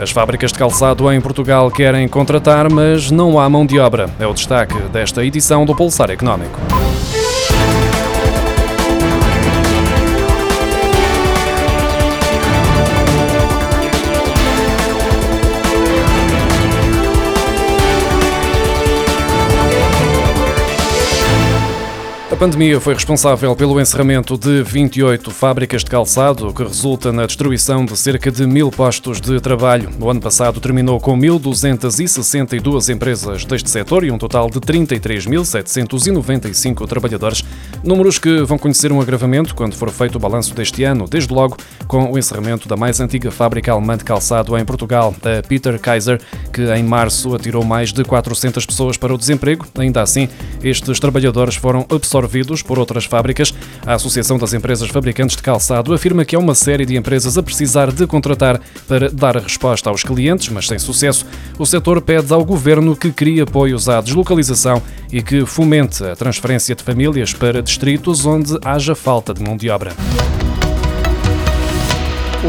As fábricas de calçado em Portugal querem contratar, mas não há mão de obra. É o destaque desta edição do Pulsar Económico. Pandemia foi responsável pelo encerramento de 28 fábricas de calçado, que resulta na destruição de cerca de mil postos de trabalho. O ano passado terminou com 1.262 empresas deste setor e um total de 33.795 trabalhadores. Números que vão conhecer um agravamento quando for feito o balanço deste ano, desde logo com o encerramento da mais antiga fábrica alemã de calçado em Portugal, a Peter Kaiser, que em março atirou mais de 400 pessoas para o desemprego. Ainda assim, estes trabalhadores foram absorvidos absorvidos por outras fábricas. A Associação das Empresas Fabricantes de Calçado afirma que há uma série de empresas a precisar de contratar para dar resposta aos clientes, mas sem sucesso. O setor pede ao governo que crie apoios à deslocalização e que fomente a transferência de famílias para distritos onde haja falta de mão de obra.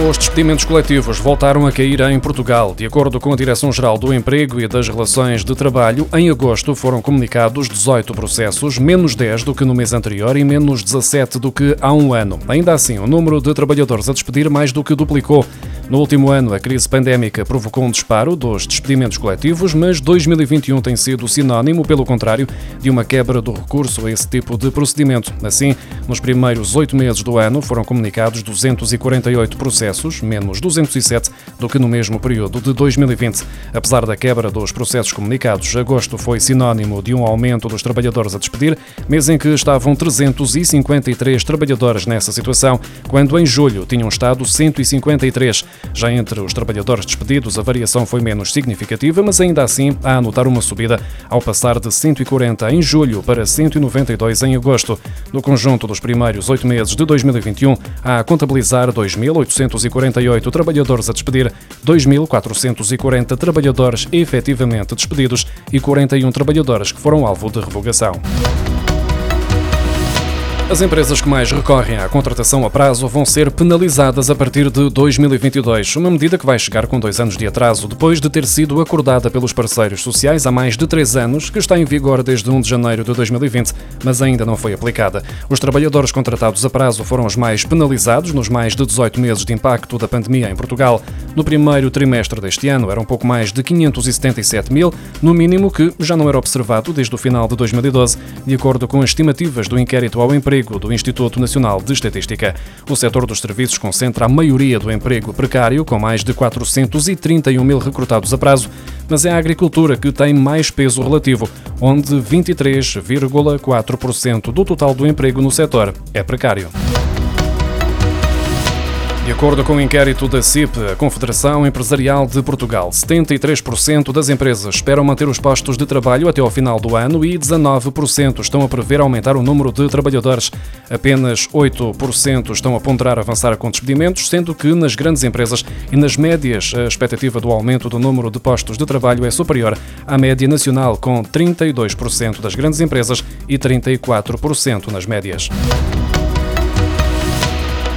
Os despedimentos coletivos voltaram a cair em Portugal. De acordo com a Direção-Geral do Emprego e das Relações de Trabalho, em agosto foram comunicados 18 processos, menos 10 do que no mês anterior e menos 17 do que há um ano. Ainda assim, o número de trabalhadores a despedir mais do que duplicou. No último ano, a crise pandémica provocou um disparo dos despedimentos coletivos, mas 2021 tem sido sinónimo, pelo contrário, de uma quebra do recurso a esse tipo de procedimento. Assim, nos primeiros oito meses do ano foram comunicados 248 processos, menos 207 do que no mesmo período de 2020. Apesar da quebra dos processos comunicados, agosto foi sinónimo de um aumento dos trabalhadores a despedir, mês em que estavam 353 trabalhadores nessa situação, quando em julho tinham estado 153. Já entre os trabalhadores despedidos, a variação foi menos significativa, mas ainda assim há a notar uma subida ao passar de 140 em julho para 192 em agosto. No conjunto dos primeiros oito meses de 2021, há a contabilizar 2.848 trabalhadores a despedir, 2.440 trabalhadores efetivamente despedidos e 41 trabalhadores que foram alvo de revogação. As empresas que mais recorrem à contratação a prazo vão ser penalizadas a partir de 2022, uma medida que vai chegar com dois anos de atraso, depois de ter sido acordada pelos parceiros sociais há mais de três anos, que está em vigor desde 1 de janeiro de 2020, mas ainda não foi aplicada. Os trabalhadores contratados a prazo foram os mais penalizados nos mais de 18 meses de impacto da pandemia em Portugal. No primeiro trimestre deste ano, eram pouco mais de 577 mil, no mínimo que já não era observado desde o final de 2012, de acordo com as estimativas do inquérito ao emprego emprego do Instituto Nacional de Estatística. O setor dos serviços concentra a maioria do emprego precário, com mais de 431 mil recrutados a prazo, mas é a agricultura que tem mais peso relativo, onde 23,4% do total do emprego no setor é precário. De acordo com o um inquérito da CIP, a Confederação Empresarial de Portugal, 73% das empresas esperam manter os postos de trabalho até ao final do ano e 19% estão a prever aumentar o número de trabalhadores. Apenas 8% estão a ponderar avançar com despedimentos, sendo que nas grandes empresas e nas médias a expectativa do aumento do número de postos de trabalho é superior à média nacional, com 32% das grandes empresas e 34% nas médias.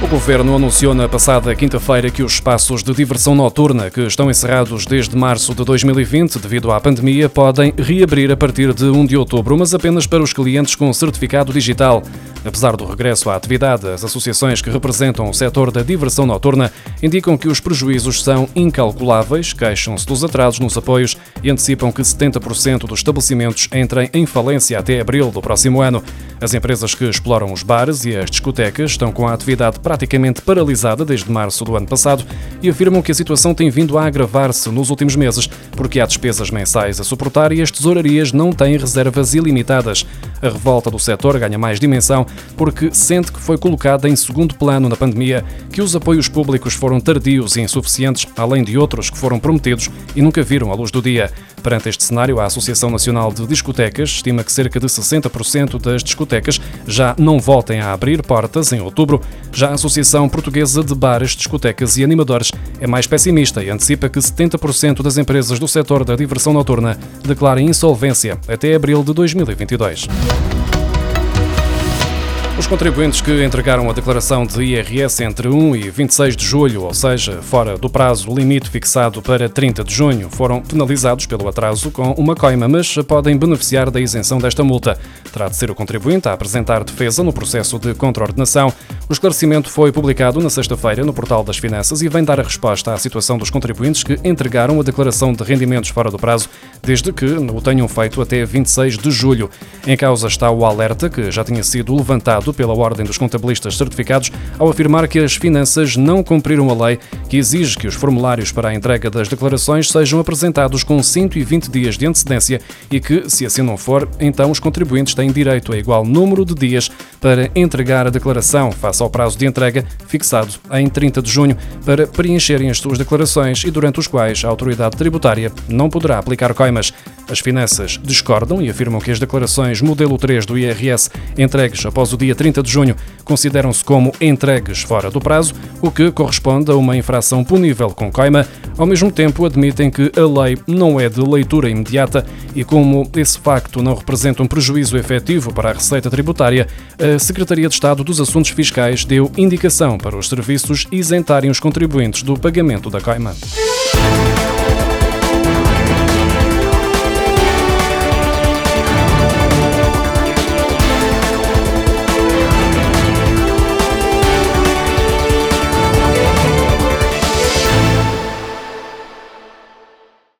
O governo anunciou na passada quinta-feira que os espaços de diversão noturna que estão encerrados desde março de 2020 devido à pandemia podem reabrir a partir de 1 de outubro, mas apenas para os clientes com certificado digital. Apesar do regresso à atividade, as associações que representam o setor da diversão noturna indicam que os prejuízos são incalculáveis, queixam-se dos atrasos nos apoios e antecipam que 70% dos estabelecimentos entrem em falência até abril do próximo ano. As empresas que exploram os bares e as discotecas estão com a atividade praticamente paralisada desde março do ano passado e afirmam que a situação tem vindo a agravar-se nos últimos meses, porque há despesas mensais a suportar e as tesourarias não têm reservas ilimitadas. A revolta do setor ganha mais dimensão porque sente que foi colocada em segundo plano na pandemia, que os apoios públicos foram tardios e insuficientes, além de outros que foram prometidos e nunca viram a luz do dia. Perante este cenário, a Associação Nacional de Discotecas estima que cerca de 60% das discotecas já não voltem a abrir portas em outubro. Já a Associação Portuguesa de Bares, Discotecas e Animadores é mais pessimista e antecipa que 70% das empresas do setor da diversão noturna declarem insolvência até abril de 2022. Os contribuintes que entregaram a declaração de IRS entre 1 e 26 de julho, ou seja, fora do prazo limite fixado para 30 de junho, foram penalizados pelo atraso com uma coima, mas podem beneficiar da isenção desta multa. Terá de ser o contribuinte a apresentar defesa no processo de contraordenação. O esclarecimento foi publicado na sexta-feira no Portal das Finanças e vem dar a resposta à situação dos contribuintes que entregaram a declaração de rendimentos fora do prazo, desde que o tenham feito até 26 de julho. Em causa está o alerta que já tinha sido levantado pela Ordem dos Contabilistas Certificados ao afirmar que as finanças não cumpriram a lei que exige que os formulários para a entrega das declarações sejam apresentados com 120 dias de antecedência e que, se assim não for, então os contribuintes têm direito a igual número de dias para entregar a declaração face ao prazo de entrega fixado em 30 de junho para preencherem as suas declarações e durante os quais a autoridade tributária não poderá aplicar coimas. As finanças discordam e afirmam que as declarações modelo 3 do IRS entregues após o dia 30 de junho consideram-se como entregues fora do prazo, o que corresponde a uma infração punível com coima. Ao mesmo tempo, admitem que a lei não é de leitura imediata e, como esse facto não representa um prejuízo efetivo para a receita tributária, a Secretaria de Estado dos Assuntos Fiscais deu indicação para os serviços isentarem os contribuintes do pagamento da coima.